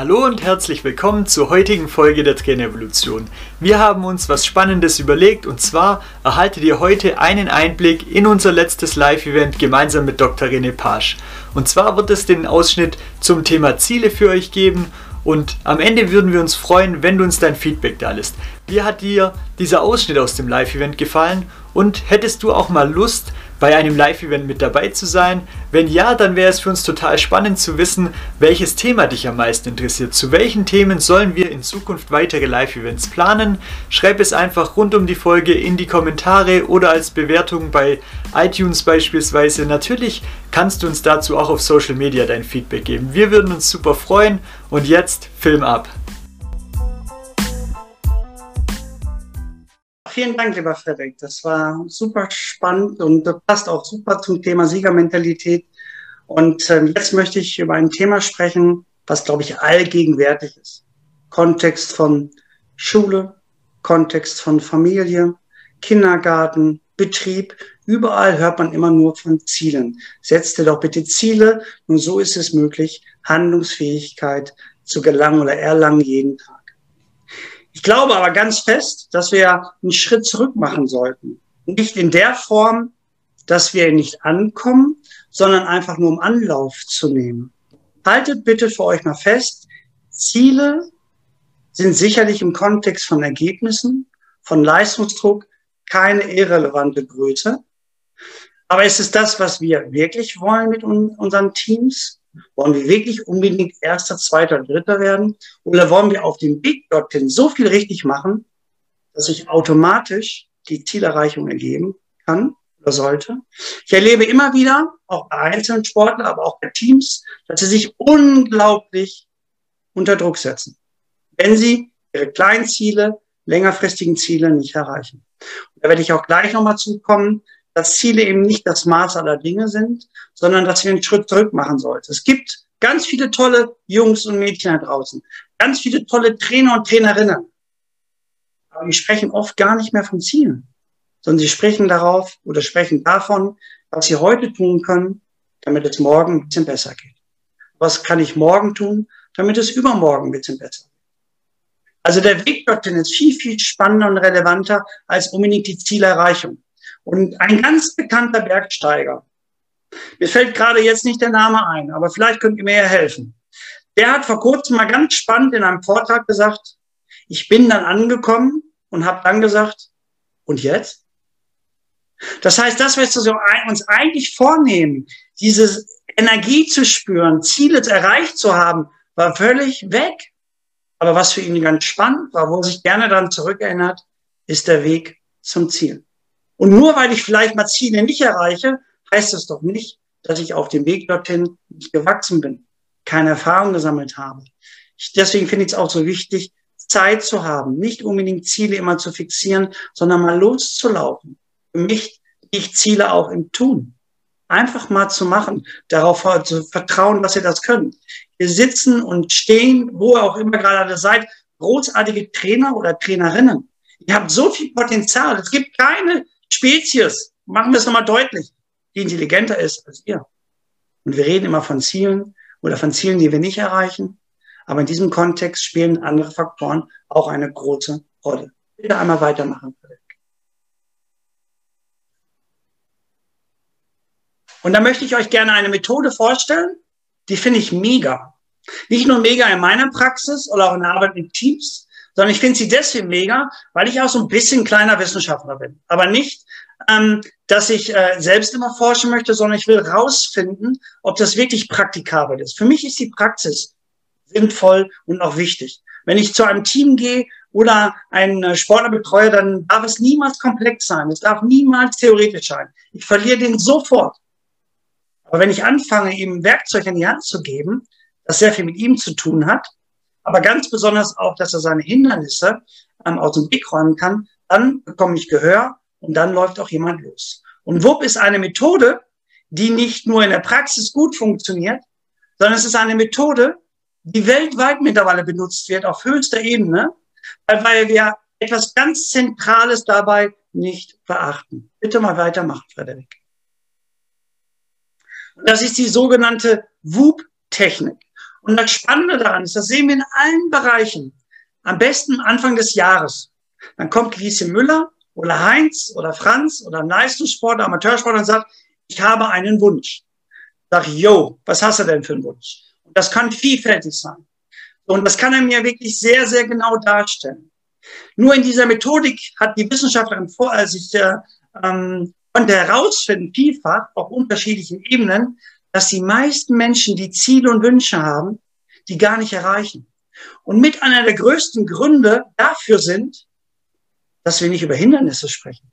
Hallo und herzlich willkommen zur heutigen Folge der Trainerevolution. Wir haben uns was Spannendes überlegt und zwar erhaltet ihr heute einen Einblick in unser letztes Live-Event gemeinsam mit Dr. René Pasch. Und zwar wird es den Ausschnitt zum Thema Ziele für euch geben und am Ende würden wir uns freuen, wenn du uns dein Feedback da lässt. Wie hat dir dieser Ausschnitt aus dem Live-Event gefallen und hättest du auch mal Lust, bei einem Live-Event mit dabei zu sein? Wenn ja, dann wäre es für uns total spannend zu wissen, welches Thema dich am meisten interessiert. Zu welchen Themen sollen wir in Zukunft weitere Live-Events planen? Schreib es einfach rund um die Folge in die Kommentare oder als Bewertung bei iTunes beispielsweise. Natürlich kannst du uns dazu auch auf Social Media dein Feedback geben. Wir würden uns super freuen und jetzt Film ab. Vielen Dank, lieber Frederik. Das war super spannend und passt auch super zum Thema Siegermentalität. Und äh, jetzt möchte ich über ein Thema sprechen, was, glaube ich, allgegenwärtig ist. Kontext von Schule, Kontext von Familie, Kindergarten, Betrieb. Überall hört man immer nur von Zielen. Setzt dir doch bitte Ziele. Nur so ist es möglich, Handlungsfähigkeit zu gelangen oder erlangen jeden Tag. Ich glaube aber ganz fest, dass wir einen Schritt zurück machen sollten. Nicht in der Form, dass wir nicht ankommen, sondern einfach nur um Anlauf zu nehmen. Haltet bitte für euch mal fest, Ziele sind sicherlich im Kontext von Ergebnissen, von Leistungsdruck keine irrelevante Größe. Aber ist es das, was wir wirklich wollen mit unseren Teams? Wollen wir wirklich unbedingt Erster, Zweiter, Dritter werden? Oder wollen wir auf dem Weg dorthin so viel richtig machen, dass sich automatisch die Zielerreichung ergeben kann oder sollte? Ich erlebe immer wieder, auch bei einzelnen Sportlern, aber auch bei Teams, dass sie sich unglaublich unter Druck setzen, wenn sie ihre kleinen Ziele, längerfristigen Ziele nicht erreichen. Und da werde ich auch gleich nochmal zukommen, dass Ziele eben nicht das Maß aller Dinge sind, sondern dass wir einen Schritt zurück machen sollten. Es gibt ganz viele tolle Jungs und Mädchen da draußen, ganz viele tolle Trainer und Trainerinnen. Aber die sprechen oft gar nicht mehr von Zielen, sondern sie sprechen darauf oder sprechen davon, was sie heute tun können, damit es morgen ein bisschen besser geht. Was kann ich morgen tun, damit es übermorgen ein bisschen besser geht? Also der Weg dorthin ist viel, viel spannender und relevanter als unbedingt die Zielerreichung. Und ein ganz bekannter Bergsteiger, mir fällt gerade jetzt nicht der Name ein, aber vielleicht könnt ihr mir ja helfen. Der hat vor kurzem mal ganz spannend in einem Vortrag gesagt, ich bin dann angekommen und habe dann gesagt, und jetzt? Das heißt, das, was wir uns eigentlich vornehmen, diese Energie zu spüren, Ziele erreicht zu haben, war völlig weg. Aber was für ihn ganz spannend war, wo er sich gerne dann zurückerinnert, ist der Weg zum Ziel. Und nur weil ich vielleicht mal Ziele nicht erreiche, heißt es doch nicht, dass ich auf dem Weg dorthin nicht gewachsen bin, keine Erfahrung gesammelt habe. Ich, deswegen finde ich es auch so wichtig, Zeit zu haben, nicht unbedingt Ziele immer zu fixieren, sondern mal loszulaufen. Für mich ich Ziele auch im Tun. Einfach mal zu machen, darauf zu vertrauen, dass ihr das könnt. Wir sitzen und stehen, wo ihr auch immer gerade seid, großartige Trainer oder Trainerinnen. Ihr habt so viel Potenzial. Es gibt keine Spezies, machen wir es nochmal deutlich, die intelligenter ist als ihr. Und wir reden immer von Zielen oder von Zielen, die wir nicht erreichen. Aber in diesem Kontext spielen andere Faktoren auch eine große Rolle. Bitte einmal weitermachen. Und da möchte ich euch gerne eine Methode vorstellen, die finde ich mega. Nicht nur mega in meiner Praxis oder auch in der Arbeit mit Teams, sondern ich finde sie deswegen mega, weil ich auch so ein bisschen kleiner Wissenschaftler bin. Aber nicht, ähm, dass ich äh, selbst immer forschen möchte, sondern ich will rausfinden, ob das wirklich praktikabel ist. Für mich ist die Praxis sinnvoll und auch wichtig. Wenn ich zu einem Team gehe oder einen äh, Sportler betreue, dann darf es niemals komplex sein. Es darf niemals theoretisch sein. Ich verliere den sofort. Aber wenn ich anfange, ihm Werkzeug in die Hand zu geben, das sehr viel mit ihm zu tun hat, aber ganz besonders auch, dass er seine Hindernisse ähm, aus dem Weg räumen kann. Dann bekomme ich Gehör und dann läuft auch jemand los. Und WUP ist eine Methode, die nicht nur in der Praxis gut funktioniert, sondern es ist eine Methode, die weltweit mittlerweile benutzt wird, auf höchster Ebene, weil wir etwas ganz Zentrales dabei nicht beachten. Bitte mal weitermachen, Frederik. Das ist die sogenannte WUP-Technik. Und das Spannende daran ist, das sehen wir in allen Bereichen. Am besten Anfang des Jahres. Dann kommt Lieschen Müller oder Heinz oder Franz oder Leistungssportler, Amateursportler und sagt, ich habe einen Wunsch. Sag yo, was hast du denn für einen Wunsch? Und das kann vielfältig sein. Und das kann er mir wirklich sehr, sehr genau darstellen. Nur in dieser Methodik hat die Wissenschaftlerin vor, als ich äh, ähm, konnte herausfinden, vielfach auf unterschiedlichen Ebenen, dass die meisten Menschen die Ziele und Wünsche haben, die gar nicht erreichen. Und mit einer der größten Gründe dafür sind, dass wir nicht über Hindernisse sprechen.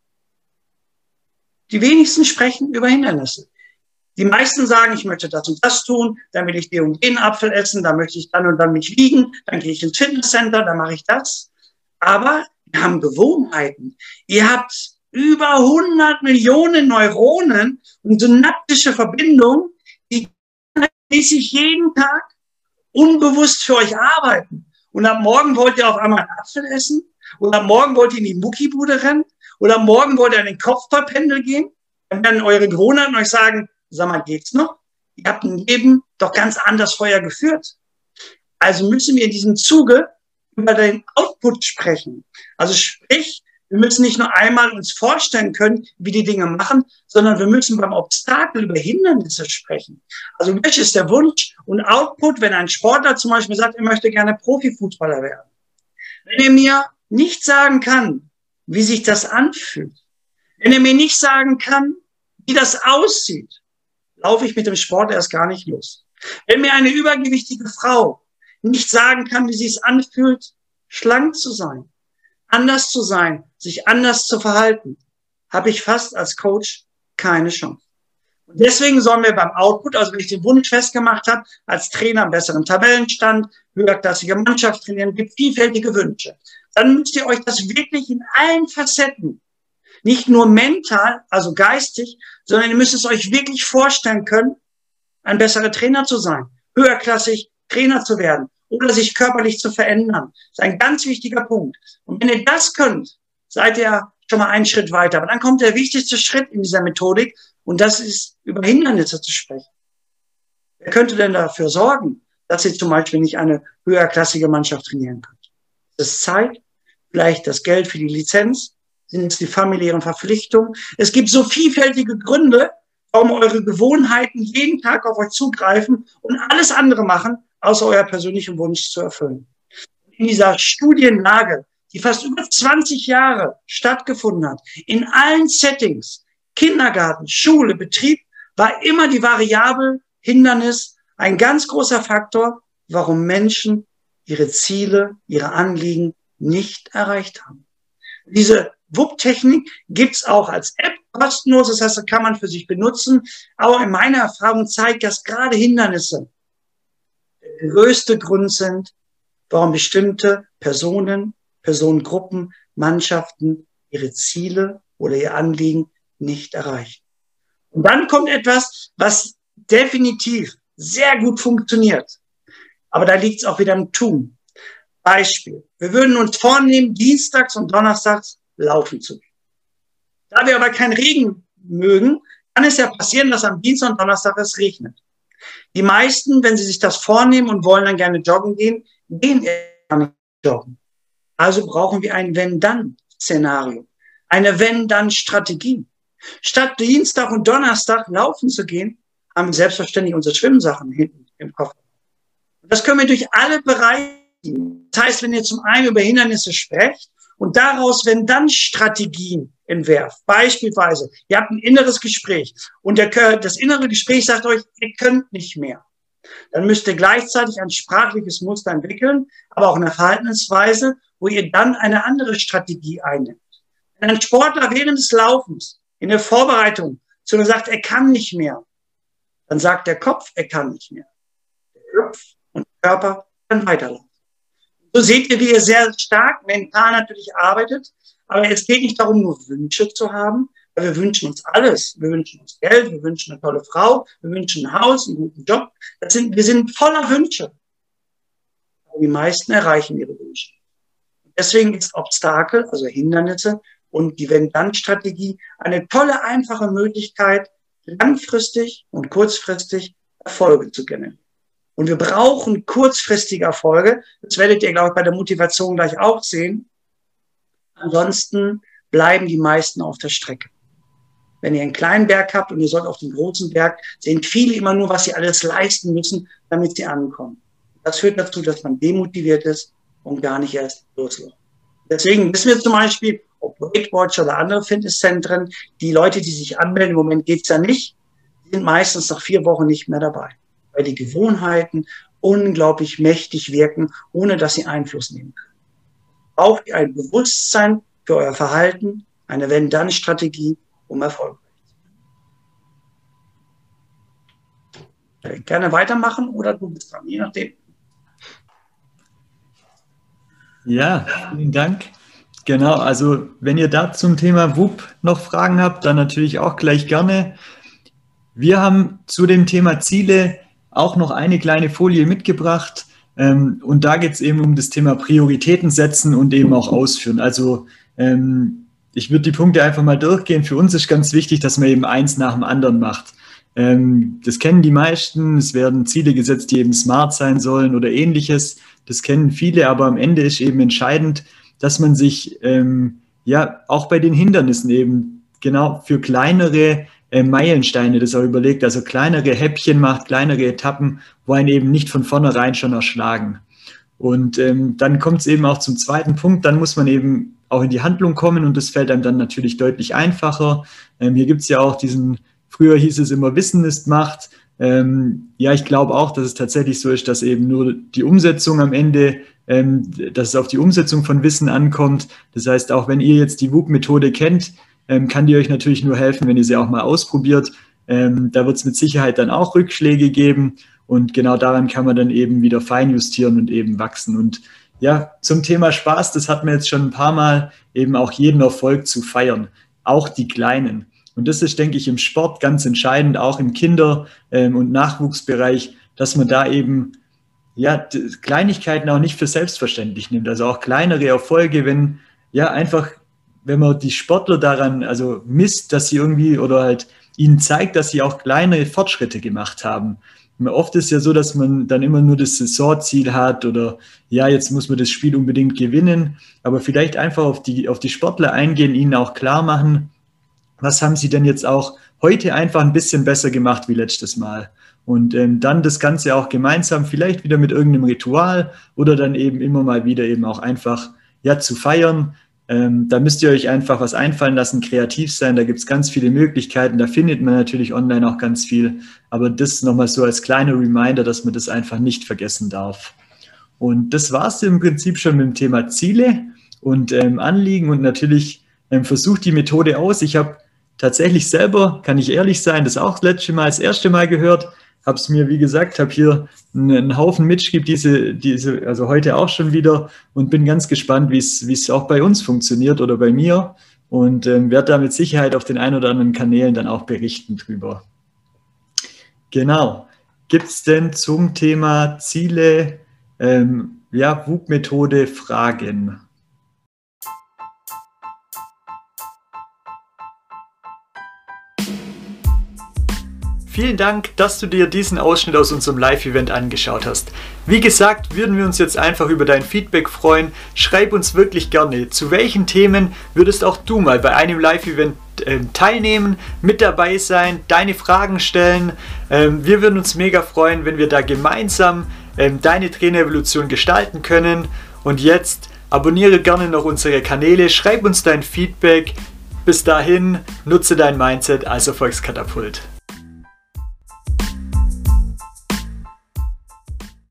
Die wenigsten sprechen über Hindernisse. Die meisten sagen, ich möchte das und das tun, dann will ich den und den Apfel essen, dann möchte ich dann und dann mich wiegen, dann gehe ich ins Fitnesscenter, dann mache ich das. Aber wir haben Gewohnheiten. Ihr habt über 100 Millionen Neuronen und synaptische Verbindungen, sich jeden Tag unbewusst für euch arbeiten. Und am Morgen wollt ihr auf einmal einen Apfel essen und am Morgen wollt ihr in die Muckibude rennen oder am Morgen wollt ihr an den Kopfballpendel gehen. Dann werden eure Gewohnheiten euch sagen, sag mal, geht's noch? Ihr habt ein Leben doch ganz anders vorher geführt. Also müssen wir in diesem Zuge über den Output sprechen. Also sprich, wir müssen nicht nur einmal uns vorstellen können, wie die Dinge machen, sondern wir müssen beim Obstakel über Hindernisse sprechen. Also welches ist der Wunsch und Output, wenn ein Sportler zum Beispiel sagt, er möchte gerne Profifußballer werden. Wenn er mir nicht sagen kann, wie sich das anfühlt, wenn er mir nicht sagen kann, wie das aussieht, laufe ich mit dem Sport erst gar nicht los. Wenn mir eine übergewichtige Frau nicht sagen kann, wie sie es anfühlt, schlank zu sein, anders zu sein, sich anders zu verhalten, habe ich fast als Coach keine Chance. Und deswegen sollen wir beim Output, also wenn ich den Wunsch festgemacht habe, als Trainer einen besseren Tabellenstand, höherklassige Mannschaft trainieren, gibt vielfältige Wünsche. Dann müsst ihr euch das wirklich in allen Facetten, nicht nur mental, also geistig, sondern ihr müsst es euch wirklich vorstellen können, ein besserer Trainer zu sein, höherklassig Trainer zu werden, oder sich körperlich zu verändern. Das ist ein ganz wichtiger Punkt. Und wenn ihr das könnt, seid ihr schon mal einen Schritt weiter. Aber dann kommt der wichtigste Schritt in dieser Methodik und das ist, über Hindernisse zu sprechen. Wer könnte denn dafür sorgen, dass ihr zum Beispiel nicht eine höherklassige Mannschaft trainieren könnt? Das ist Zeit, vielleicht das Geld für die Lizenz, sind es die familiären Verpflichtungen. Es gibt so vielfältige Gründe, warum eure Gewohnheiten jeden Tag auf euch zugreifen und alles andere machen, außer euer persönlichen Wunsch zu erfüllen. In dieser Studienlage, die fast über 20 Jahre stattgefunden hat, in allen Settings, Kindergarten, Schule, Betrieb, war immer die Variable Hindernis ein ganz großer Faktor, warum Menschen ihre Ziele, ihre Anliegen nicht erreicht haben. Diese WUP-Technik gibt's auch als App kostenlos, das heißt, das kann man für sich benutzen. Aber in meiner Erfahrung zeigt, dass gerade Hindernisse größte Grund sind, warum bestimmte Personen, Personengruppen, Mannschaften ihre Ziele oder ihr Anliegen nicht erreichen. Und dann kommt etwas, was definitiv sehr gut funktioniert. Aber da liegt es auch wieder im Tun. Beispiel. Wir würden uns vornehmen, dienstags und donnerstags laufen zu gehen. Da wir aber keinen Regen mögen, kann es ja passieren, dass am Dienstag und Donnerstag es regnet. Die meisten, wenn sie sich das vornehmen und wollen dann gerne joggen gehen, gehen gar nicht joggen. Also brauchen wir ein Wenn-Dann-Szenario, eine Wenn-Dann-Strategie. Statt Dienstag und Donnerstag laufen zu gehen, haben wir selbstverständlich unsere Schwimmsachen hinten im Koffer. Das können wir durch alle Bereiche. Das heißt, wenn ihr zum einen über Hindernisse sprecht und daraus, wenn dann Strategien entwerft. Beispielsweise, ihr habt ein inneres Gespräch und der, das innere Gespräch sagt euch, ihr könnt nicht mehr. Dann müsst ihr gleichzeitig ein sprachliches Muster entwickeln, aber auch eine Verhaltensweise, wo ihr dann eine andere Strategie einnimmt. Wenn ein Sportler während des Laufens in der Vorbereitung zu mir sagt, er kann nicht mehr, dann sagt der Kopf, er kann nicht mehr. Der Kopf und der Körper kann weiterlaufen. So seht ihr, wie ihr sehr stark mental natürlich arbeitet, aber es geht nicht darum, nur Wünsche zu haben, weil wir wünschen uns alles. Wir wünschen uns Geld, wir wünschen eine tolle Frau, wir wünschen ein Haus, einen guten Job. Das sind, wir sind voller Wünsche. Aber die meisten erreichen ihre Wünsche. Deswegen ist Obstakel, also Hindernisse und die Wenn-Dann-Strategie eine tolle, einfache Möglichkeit, langfristig und kurzfristig Erfolge zu generieren. Und wir brauchen kurzfristige Erfolge. Das werdet ihr, glaube ich, bei der Motivation gleich auch sehen. Ansonsten bleiben die meisten auf der Strecke. Wenn ihr einen kleinen Berg habt und ihr sollt auf den großen Berg, sehen viele immer nur, was sie alles leisten müssen, damit sie ankommen. Das führt dazu, dass man demotiviert ist und gar nicht erst losläuft. Deswegen wissen wir zum Beispiel, ob Weight Watch oder andere Fitnesszentren, die Leute, die sich anmelden, im Moment geht's ja nicht, sind meistens nach vier Wochen nicht mehr dabei, weil die Gewohnheiten unglaublich mächtig wirken, ohne dass sie Einfluss nehmen können. Braucht ihr ein Bewusstsein für euer Verhalten, eine Wenn-Dann-Strategie, um erfolgreich zu sein. Gerne weitermachen oder du bist dran, je nachdem. Ja, vielen Dank. Genau, also wenn ihr da zum Thema WUP noch Fragen habt, dann natürlich auch gleich gerne. Wir haben zu dem Thema Ziele auch noch eine kleine Folie mitgebracht. Ähm, und da geht es eben um das Thema Prioritäten setzen und eben auch ausführen. Also ähm, ich würde die Punkte einfach mal durchgehen. Für uns ist ganz wichtig, dass man eben eins nach dem anderen macht. Ähm, das kennen die meisten. Es werden Ziele gesetzt, die eben smart sein sollen oder ähnliches. Das kennen viele, aber am Ende ist eben entscheidend, dass man sich ähm, ja auch bei den Hindernissen eben genau für kleinere äh, Meilensteine das auch überlegt, also kleinere Häppchen macht, kleinere Etappen, wo einen eben nicht von vornherein schon erschlagen. Und ähm, dann kommt es eben auch zum zweiten Punkt, dann muss man eben auch in die Handlung kommen und das fällt einem dann natürlich deutlich einfacher. Ähm, hier gibt es ja auch diesen, früher hieß es immer, Wissen ist Macht. Ähm, ja, ich glaube auch, dass es tatsächlich so ist, dass eben nur die Umsetzung am Ende, ähm, dass es auf die Umsetzung von Wissen ankommt. Das heißt, auch wenn ihr jetzt die WUP-Methode kennt, ähm, kann die euch natürlich nur helfen, wenn ihr sie auch mal ausprobiert. Ähm, da wird es mit Sicherheit dann auch Rückschläge geben und genau daran kann man dann eben wieder feinjustieren und eben wachsen. Und ja, zum Thema Spaß, das hat man jetzt schon ein paar Mal, eben auch jeden Erfolg zu feiern, auch die kleinen. Und das ist, denke ich, im Sport ganz entscheidend, auch im Kinder- ähm, und Nachwuchsbereich, dass man da eben ja, Kleinigkeiten auch nicht für selbstverständlich nimmt. Also auch kleinere Erfolge, wenn ja einfach, wenn man die Sportler daran also misst, dass sie irgendwie oder halt ihnen zeigt, dass sie auch kleine Fortschritte gemacht haben, Oft ist ja so, dass man dann immer nur das Saisonziel hat oder ja, jetzt muss man das Spiel unbedingt gewinnen, aber vielleicht einfach auf die, auf die Sportler eingehen, ihnen auch klar machen, was haben sie denn jetzt auch heute einfach ein bisschen besser gemacht wie letztes Mal. Und ähm, dann das Ganze auch gemeinsam, vielleicht wieder mit irgendeinem Ritual oder dann eben immer mal wieder eben auch einfach ja zu feiern, ähm, da müsst ihr euch einfach was einfallen lassen, kreativ sein. Da gibt es ganz viele Möglichkeiten. Da findet man natürlich online auch ganz viel. Aber das nochmal so als kleiner Reminder, dass man das einfach nicht vergessen darf. Und das war es im Prinzip schon mit dem Thema Ziele und ähm, Anliegen. Und natürlich ähm, versucht die Methode aus. Ich habe tatsächlich selber, kann ich ehrlich sein, das auch das letzte Mal, das erste Mal gehört habe es mir, wie gesagt, habe hier einen Haufen mitgeschrieben, diese, diese, also heute auch schon wieder und bin ganz gespannt, wie es auch bei uns funktioniert oder bei mir und ähm, werde da mit Sicherheit auf den ein oder anderen Kanälen dann auch berichten drüber. Genau. Gibt es denn zum Thema Ziele, ähm, ja, WUG-Methode Fragen? Vielen Dank, dass du dir diesen Ausschnitt aus unserem Live-Event angeschaut hast. Wie gesagt, würden wir uns jetzt einfach über dein Feedback freuen. Schreib uns wirklich gerne, zu welchen Themen würdest auch du mal bei einem Live-Event äh, teilnehmen, mit dabei sein, deine Fragen stellen. Ähm, wir würden uns mega freuen, wenn wir da gemeinsam ähm, deine Trainerevolution gestalten können. Und jetzt abonniere gerne noch unsere Kanäle, schreib uns dein Feedback. Bis dahin, nutze dein Mindset als Erfolgskatapult.